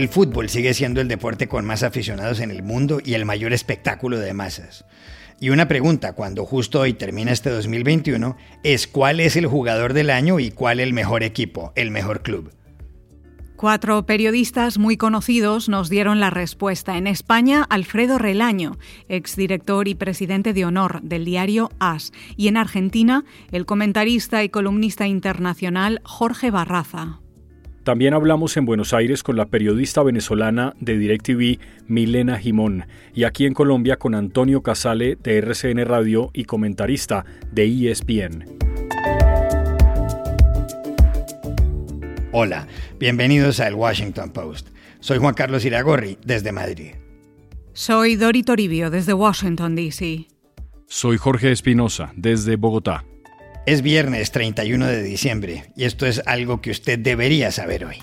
El fútbol sigue siendo el deporte con más aficionados en el mundo y el mayor espectáculo de masas. Y una pregunta, cuando justo hoy termina este 2021, es cuál es el jugador del año y cuál el mejor equipo, el mejor club. Cuatro periodistas muy conocidos nos dieron la respuesta. En España, Alfredo Relaño, exdirector y presidente de honor del diario AS. Y en Argentina, el comentarista y columnista internacional Jorge Barraza. También hablamos en Buenos Aires con la periodista venezolana de DirecTV, Milena Jimón, y aquí en Colombia con Antonio Casale de RCN Radio y comentarista de ESPN. Hola, bienvenidos al Washington Post. Soy Juan Carlos Iragorri, desde Madrid. Soy Dori Toribio, desde Washington, D.C. Soy Jorge Espinosa, desde Bogotá. Es viernes 31 de diciembre y esto es algo que usted debería saber hoy.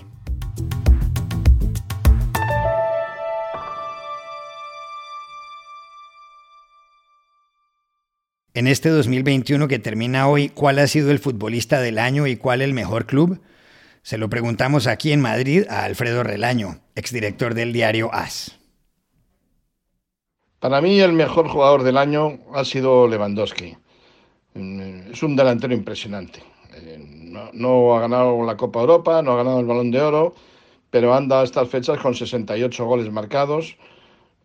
En este 2021 que termina hoy, ¿cuál ha sido el futbolista del año y cuál el mejor club? Se lo preguntamos aquí en Madrid a Alfredo Relaño, exdirector del diario AS. Para mí el mejor jugador del año ha sido Lewandowski. Mm, es un delantero impresionante. Eh, no, ha ganado la Copa Europa, no ha ganado el Balón de Oro, pero anda a estas fechas con 68 goles marcados.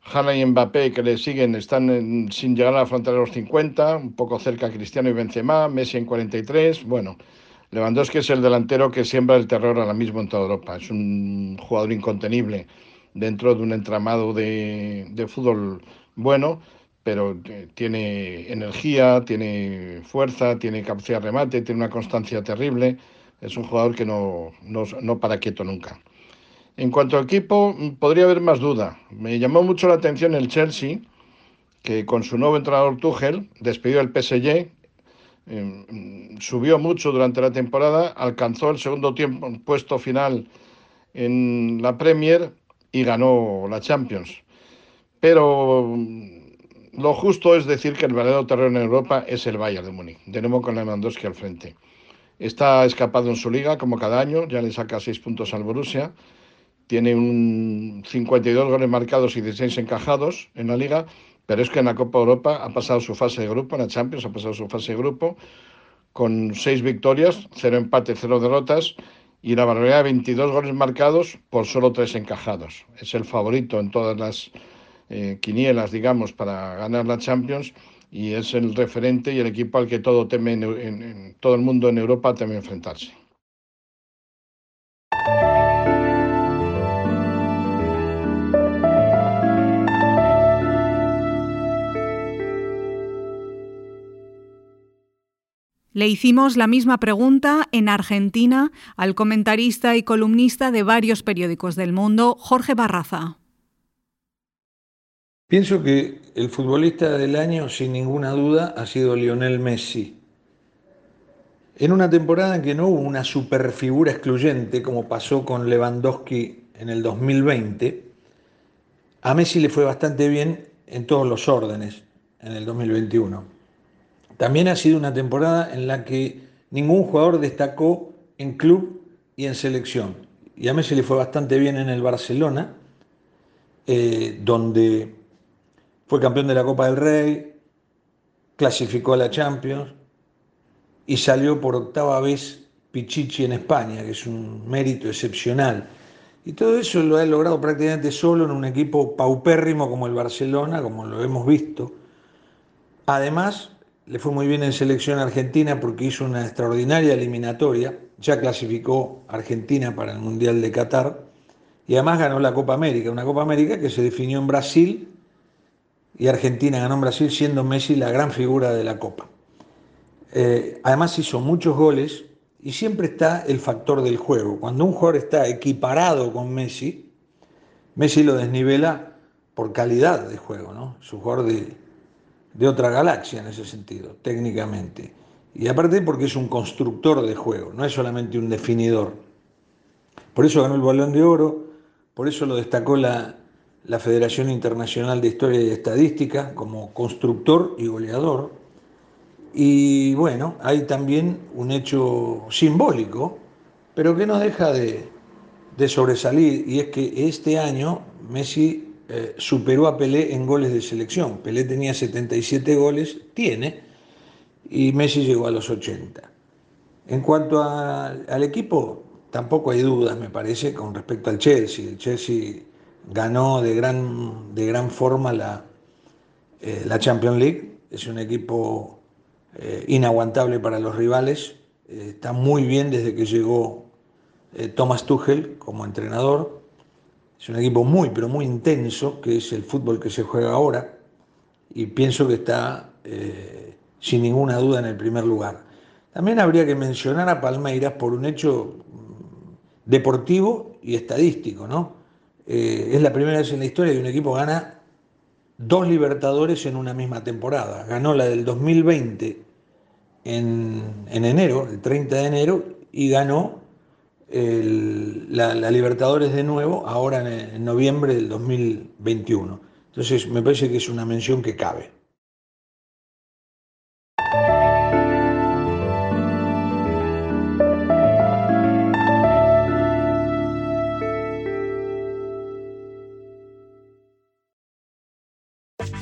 Hanna y Mbappé, que le siguen, están sin llegar a la frontera de los 50, un poco cerca Cristiano y Benzema, Messi en 43. Bueno, Lewandowski es el delantero que siembra el terror ahora mismo en toda Europa. Es un jugador incontenible dentro de un entramado de fútbol bueno pero eh, tiene energía, tiene fuerza, tiene capacidad de remate, tiene una constancia terrible. Es un jugador que no, no, para quieto nunca. En cuanto al equipo, mm, podría haber más duda. Me llamó mucho la atención el Chelsea, que con su nuevo entrenador Tuchel despidió el PSG, em, subió mucho durante la temporada, alcanzó el segundo tiempo, puesto final en la Premier y ganó la Champions. Pero lo justo es decir que el verdadero terreno en Europa es el Bayern de Múnich, de nuevo con Lewandowski al frente. Está escapado en su liga, como cada año, ya le saca seis puntos al Borussia. Tiene un 52 goles marcados y 16 encajados en la liga, pero es que en la Copa Europa ha pasado su fase de grupo, en la Champions ha pasado su fase de grupo, con seis victorias, cero empates, cero derrotas y la barbaridad de 22 goles marcados por solo tres encajados. Es el favorito en todas las eh, quinielas, digamos, para ganar la Champions y es el referente y el equipo al que todo, el mundo en Europa teme enfrentarse. Le hicimos la misma pregunta en Argentina al comentarista y columnista de varios periódicos del mundo, Jorge Barraza. Pienso que el futbolista del año, sin ninguna duda, ha sido Lionel Messi. En una temporada en que no hubo una superfigura excluyente, como pasó con Lewandowski en el 2020, a Messi le fue bastante bien en todos los órdenes en el 2021. También ha sido una temporada en la que ningún jugador destacó en club y en selección. Y a Messi le fue bastante bien en el Barcelona, eh, donde fue campeón de la Copa del Rey, clasificó a la Champions y salió por octava vez Pichichi en España, que es un mérito excepcional. Y todo eso lo ha logrado prácticamente solo en un equipo paupérrimo como el Barcelona, como lo hemos visto. Además, le fue muy bien en selección argentina porque hizo una extraordinaria eliminatoria, ya clasificó Argentina para el Mundial de Qatar y además ganó la Copa América, una Copa América que se definió en Brasil y Argentina ganó en Brasil siendo Messi la gran figura de la Copa. Eh, además hizo muchos goles y siempre está el factor del juego. Cuando un jugador está equiparado con Messi, Messi lo desnivela por calidad de juego, ¿no? Es un jugador de, de otra galaxia en ese sentido, técnicamente. Y aparte porque es un constructor de juego, no es solamente un definidor. Por eso ganó el balón de oro, por eso lo destacó la, la Federación Internacional de Historia y Estadística como constructor y goleador. Y bueno, hay también un hecho simbólico, pero que no deja de, de sobresalir, y es que este año Messi eh, superó a Pelé en goles de selección. Pelé tenía 77 goles, tiene, y Messi llegó a los 80. En cuanto al equipo, tampoco hay dudas, me parece, con respecto al Chelsea. El Chelsea ganó de gran, de gran forma la, eh, la Champions League. Es un equipo eh, inaguantable para los rivales. está muy bien desde que llegó Thomas Tuchel como entrenador. Es un equipo muy, pero muy intenso, que es el fútbol que se juega ahora, y pienso que está eh, sin ninguna duda en el primer lugar. También habría que mencionar a Palmeiras por un hecho mm, deportivo y estadístico, ¿no? Eh, es la primera vez en la historia que un equipo gana dos Libertadores en una misma temporada. Ganó la del 2020 en, en enero, el 30 de enero, y ganó la, Libertadores de nuevo, ahora en, en noviembre del 2021. Entonces, me parece que es una mención que cabe.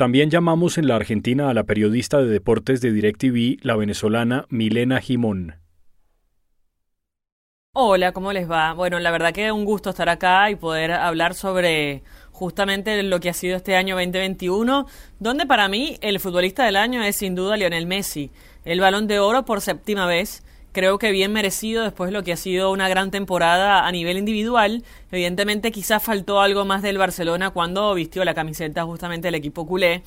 También llamamos en la Argentina a la periodista de deportes de DirecTV, la venezolana Milena Jimón. Hola, ¿cómo les va? Bueno, la verdad que es un gusto estar acá y poder hablar sobre justamente lo que ha sido este año 2021, donde para mí el futbolista del año es sin duda Lionel Messi, el balón de oro por séptima vez creo que bien merecido después de lo que ha sido una gran temporada a nivel individual. Evidentemente quizás faltó algo más del Barcelona cuando vistió la camiseta justamente del equipo culé,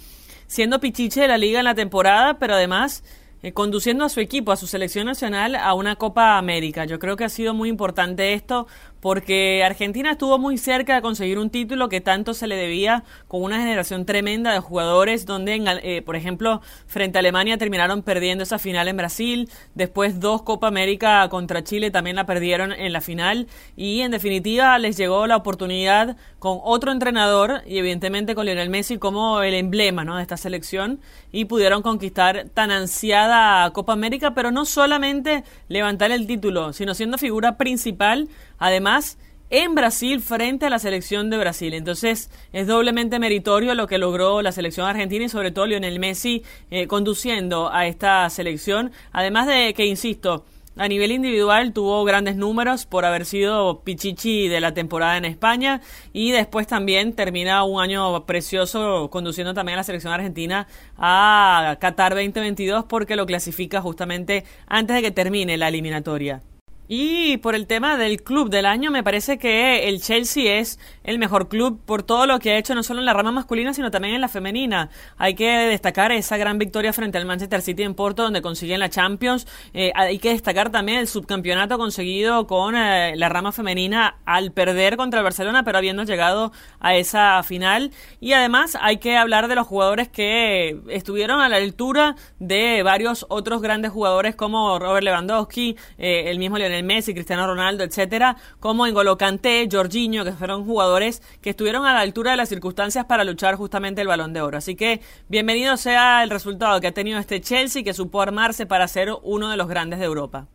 siendo pichiche de la liga en la temporada, pero además eh, conduciendo a su equipo, a su selección nacional, a una Copa América. Yo creo que ha sido muy importante esto porque Argentina estuvo muy cerca de conseguir un título que tanto se le debía con una generación tremenda de jugadores donde, eh, por ejemplo, frente a Alemania terminaron perdiendo esa final en Brasil, después dos Copa América contra Chile también la perdieron en la final y en definitiva les llegó la oportunidad con otro entrenador y evidentemente con Lionel Messi como el emblema de esta selección y pudieron conquistar tan ansiada Copa América, pero no solamente levantar el título, sino siendo figura principal Además, en Brasil frente a la selección de Brasil. Entonces es doblemente meritorio lo que logró la selección argentina y sobre todo Lionel Messi eh, conduciendo a esta selección. Además de que, insisto, a nivel individual tuvo grandes números por haber sido Pichichi de la temporada en España y después también termina un año precioso conduciendo también a la selección argentina a Qatar 2022 porque lo clasifica justamente antes de que termine la eliminatoria. Y por el tema del club del año, me parece que el Chelsea es el mejor club por todo lo que ha hecho, no solo en la rama masculina, sino también en la femenina. Hay que destacar esa gran victoria frente al Manchester City en Porto, donde consiguen la Champions. Eh, hay que destacar también el subcampeonato conseguido con eh, la rama femenina al perder contra el Barcelona, pero habiendo llegado a esa final. Y además hay que hablar de los jugadores que estuvieron a la altura de varios otros grandes jugadores como Robert Lewandowski, eh, el mismo Leonel el Messi, Cristiano Ronaldo, etcétera, como N'Golo Kanté, Jorginho, que fueron jugadores que estuvieron a la altura de las circunstancias para luchar justamente el Balón de Oro. Así que bienvenido sea el resultado que ha tenido este Chelsea, que supo armarse para ser uno de los grandes de Europa.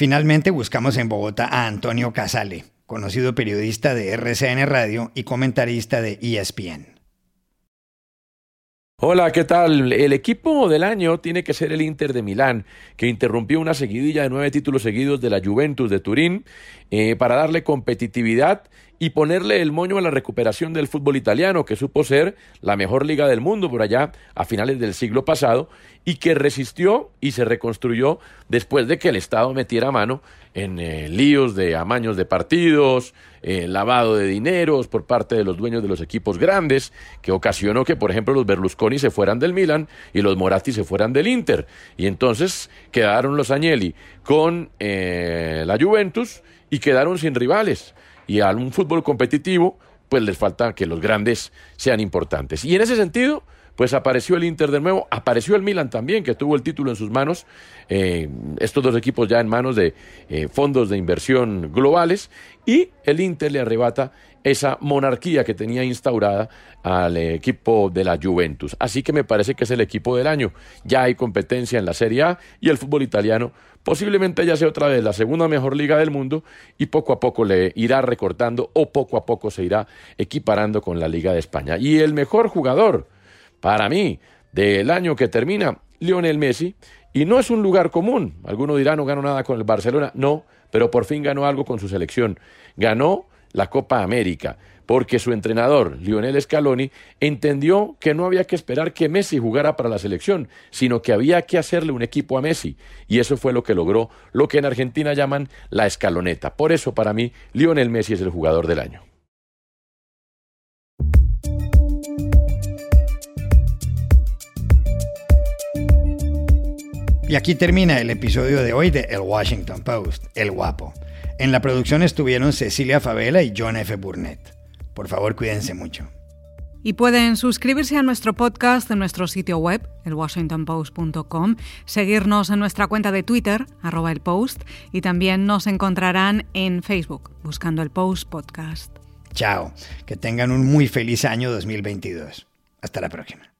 Finalmente buscamos en Bogotá a Antonio Casale, conocido periodista de RCN Radio y comentarista de ESPN. Hola, ¿qué tal? El equipo del año tiene que ser el Inter de Milán, que interrumpió una seguidilla de nueve títulos seguidos de la Juventus de Turín eh, para darle competitividad y ponerle el moño a la recuperación del fútbol italiano, que supo ser la mejor liga del mundo por allá a finales del siglo pasado y que resistió y se reconstruyó después de que el Estado metiera mano en eh, líos de amaños de partidos, eh, lavado de dineros por parte de los dueños de los equipos grandes, que ocasionó que, por ejemplo, los Berlusconi se fueran del Milan y los Moratti se fueran del Inter. Y entonces quedaron los Agnelli con eh, la Juventus y quedaron sin rivales y a un fútbol competitivo, pues les falta que los grandes sean importantes. Y en ese sentido, pues apareció el Inter de nuevo, apareció el Milan también, que tuvo el título en sus manos, eh, estos dos equipos ya en manos de eh, fondos de inversión globales, y el Inter le arrebata esa monarquía que tenía instaurada al equipo de la Juventus. Así que me parece que es el equipo del año. Ya hay competencia en la Serie A y el fútbol italiano posiblemente ya sea otra vez la segunda mejor liga del mundo y poco a poco le irá recortando o poco a poco se irá equiparando con la Liga de España. Y el mejor jugador, para mí, del año que termina, Lionel Messi, y no es un lugar común. Alguno dirá no ganó nada con el Barcelona, no, pero por fin ganó algo con su selección. Ganó la Copa América, porque su entrenador, Lionel Scaloni, entendió que no había que esperar que Messi jugara para la selección, sino que había que hacerle un equipo a Messi. Y eso fue lo que logró lo que en Argentina llaman la escaloneta. Por eso, para mí, Lionel Messi es el jugador del año. Y aquí termina el episodio de hoy de El Washington Post, El Guapo. En la producción estuvieron Cecilia Favela y John F. Burnett. Por favor, cuídense mucho. Y pueden suscribirse a nuestro podcast en nuestro sitio web, elwashingtonpost.com, seguirnos en nuestra cuenta de Twitter, arroba el post, y también nos encontrarán en Facebook, buscando el Post Podcast. Chao, que tengan un muy feliz año 2022. Hasta la próxima.